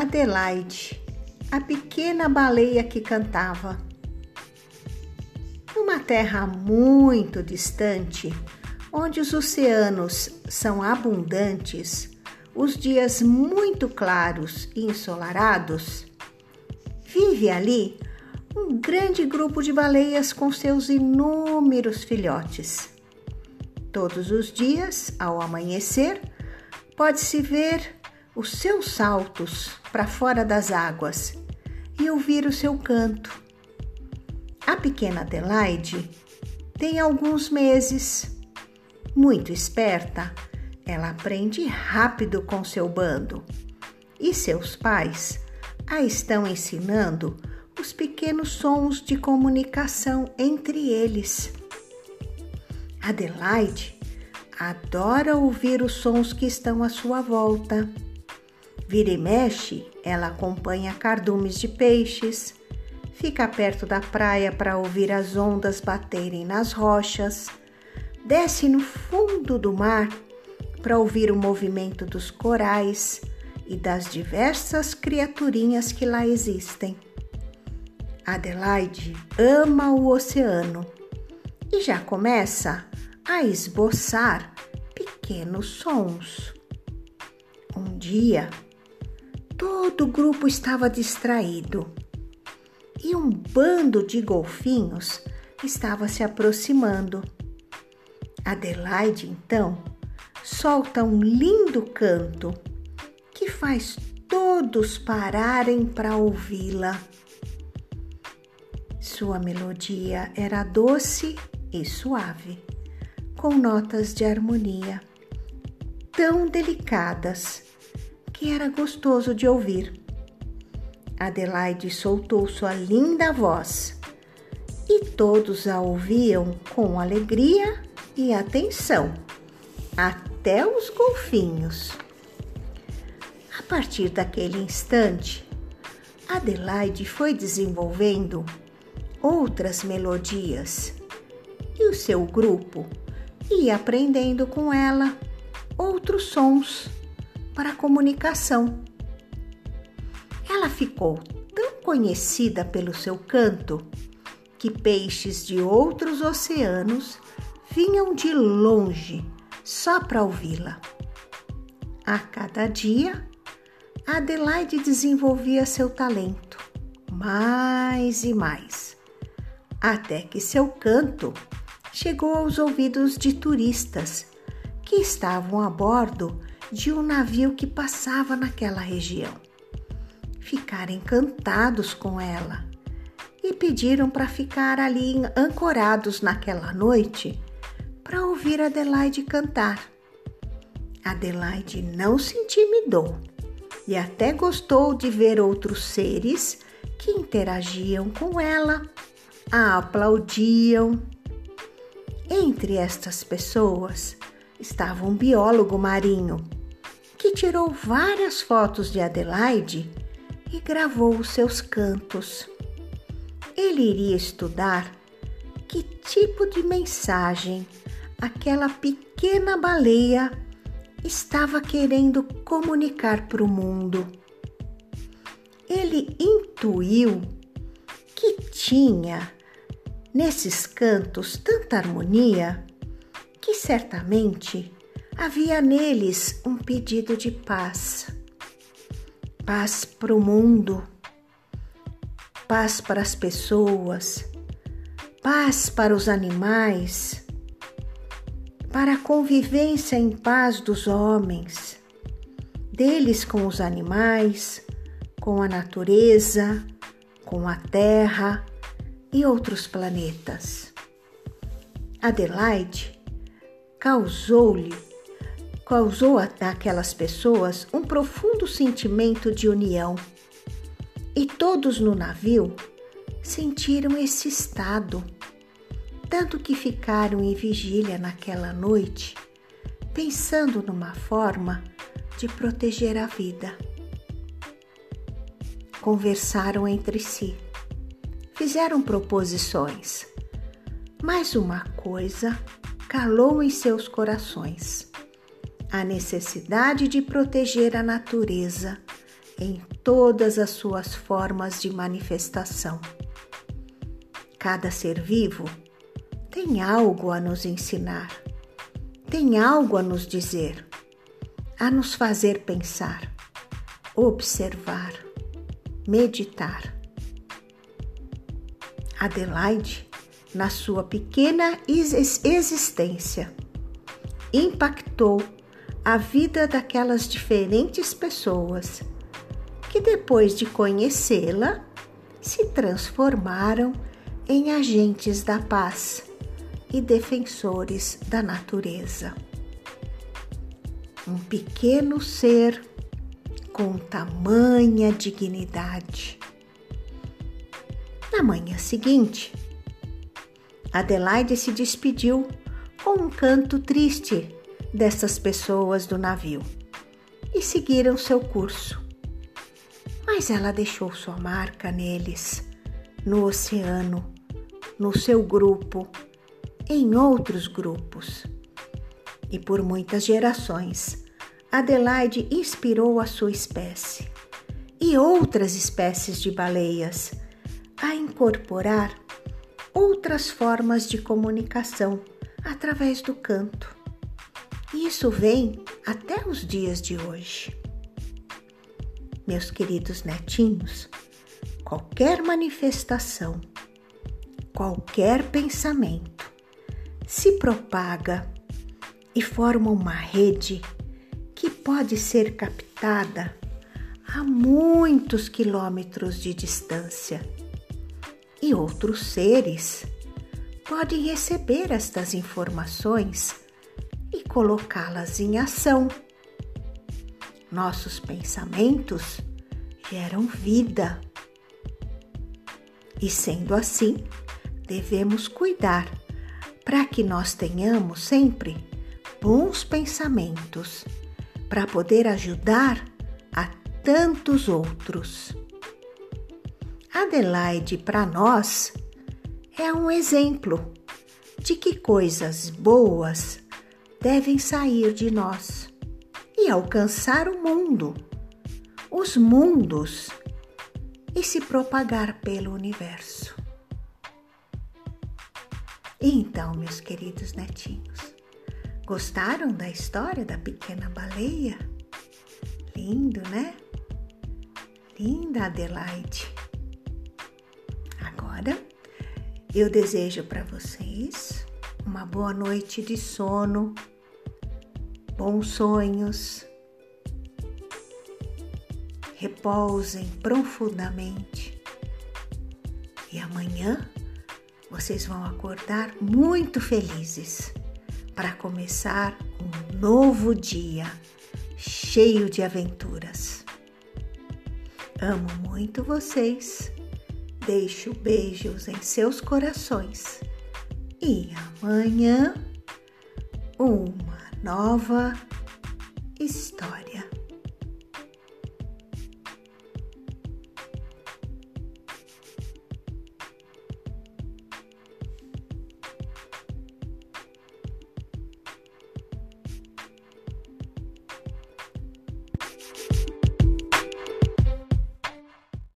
Adelaide, a pequena baleia que cantava. Numa terra muito distante, onde os oceanos são abundantes, os dias muito claros e ensolarados, vive ali um grande grupo de baleias com seus inúmeros filhotes. Todos os dias, ao amanhecer, pode-se ver os seus saltos para fora das águas e ouvir o seu canto. A pequena Adelaide tem alguns meses. Muito esperta, ela aprende rápido com seu bando e seus pais a estão ensinando os pequenos sons de comunicação entre eles. Adelaide adora ouvir os sons que estão à sua volta. Vira e mexe, ela acompanha cardumes de peixes, fica perto da praia para ouvir as ondas baterem nas rochas, desce no fundo do mar para ouvir o movimento dos corais e das diversas criaturinhas que lá existem. Adelaide ama o oceano e já começa a esboçar pequenos sons. Um dia, todo o grupo estava distraído e um bando de golfinhos estava se aproximando. Adelaide, então, solta um lindo canto que faz todos pararem para ouvi-la. Sua melodia era doce e suave com notas de harmonia tão delicadas que era gostoso de ouvir. Adelaide soltou sua linda voz e todos a ouviam com alegria e atenção, até os golfinhos. A partir daquele instante, Adelaide foi desenvolvendo outras melodias e o seu grupo e aprendendo com ela outros sons para comunicação. Ela ficou tão conhecida pelo seu canto que peixes de outros oceanos vinham de longe só para ouvi-la. A cada dia, Adelaide desenvolvia seu talento mais e mais, até que seu canto chegou aos ouvidos de turistas que estavam a bordo de um navio que passava naquela região. Ficaram encantados com ela e pediram para ficar ali ancorados naquela noite para ouvir Adelaide cantar. Adelaide não se intimidou e até gostou de ver outros seres que interagiam com ela, a aplaudiam entre estas pessoas estava um biólogo marinho que tirou várias fotos de Adelaide e gravou os seus cantos. Ele iria estudar que tipo de mensagem aquela pequena baleia estava querendo comunicar para o mundo. Ele intuiu que tinha nesses cantos tanta harmonia que certamente havia neles um pedido de paz. Paz para o mundo, paz para as pessoas, paz para os animais, para a convivência em paz dos homens, deles com os animais, com a natureza, com a terra e outros planetas. Adelaide causou-lhe causou àquelas pessoas um profundo sentimento de união. E todos no navio sentiram esse estado, tanto que ficaram em vigília naquela noite, pensando numa forma de proteger a vida. Conversaram entre si fizeram proposições, mas uma coisa calou em seus corações: a necessidade de proteger a natureza em todas as suas formas de manifestação. Cada ser vivo tem algo a nos ensinar, tem algo a nos dizer, a nos fazer pensar, observar, meditar. Adelaide, na sua pequena existência, impactou a vida daquelas diferentes pessoas que, depois de conhecê-la, se transformaram em agentes da paz e defensores da natureza. Um pequeno ser com tamanha dignidade. Na manhã seguinte, Adelaide se despediu com um canto triste dessas pessoas do navio e seguiram seu curso. Mas ela deixou sua marca neles, no oceano, no seu grupo, em outros grupos. E por muitas gerações, Adelaide inspirou a sua espécie e outras espécies de baleias a incorporar outras formas de comunicação através do canto. E isso vem até os dias de hoje. Meus queridos netinhos, qualquer manifestação, qualquer pensamento se propaga e forma uma rede que pode ser captada a muitos quilômetros de distância e outros seres podem receber estas informações e colocá-las em ação. Nossos pensamentos geram vida. E sendo assim, devemos cuidar para que nós tenhamos sempre bons pensamentos para poder ajudar a tantos outros. Adelaide, para nós, é um exemplo de que coisas boas devem sair de nós e alcançar o mundo, os mundos e se propagar pelo universo. Então, meus queridos netinhos, gostaram da história da pequena baleia? Lindo, né? Linda Adelaide. Agora eu desejo para vocês uma boa noite de sono, bons sonhos. Repousem profundamente e amanhã vocês vão acordar muito felizes para começar um novo dia cheio de aventuras. Amo muito vocês Deixo beijos em seus corações. E amanhã, uma nova história.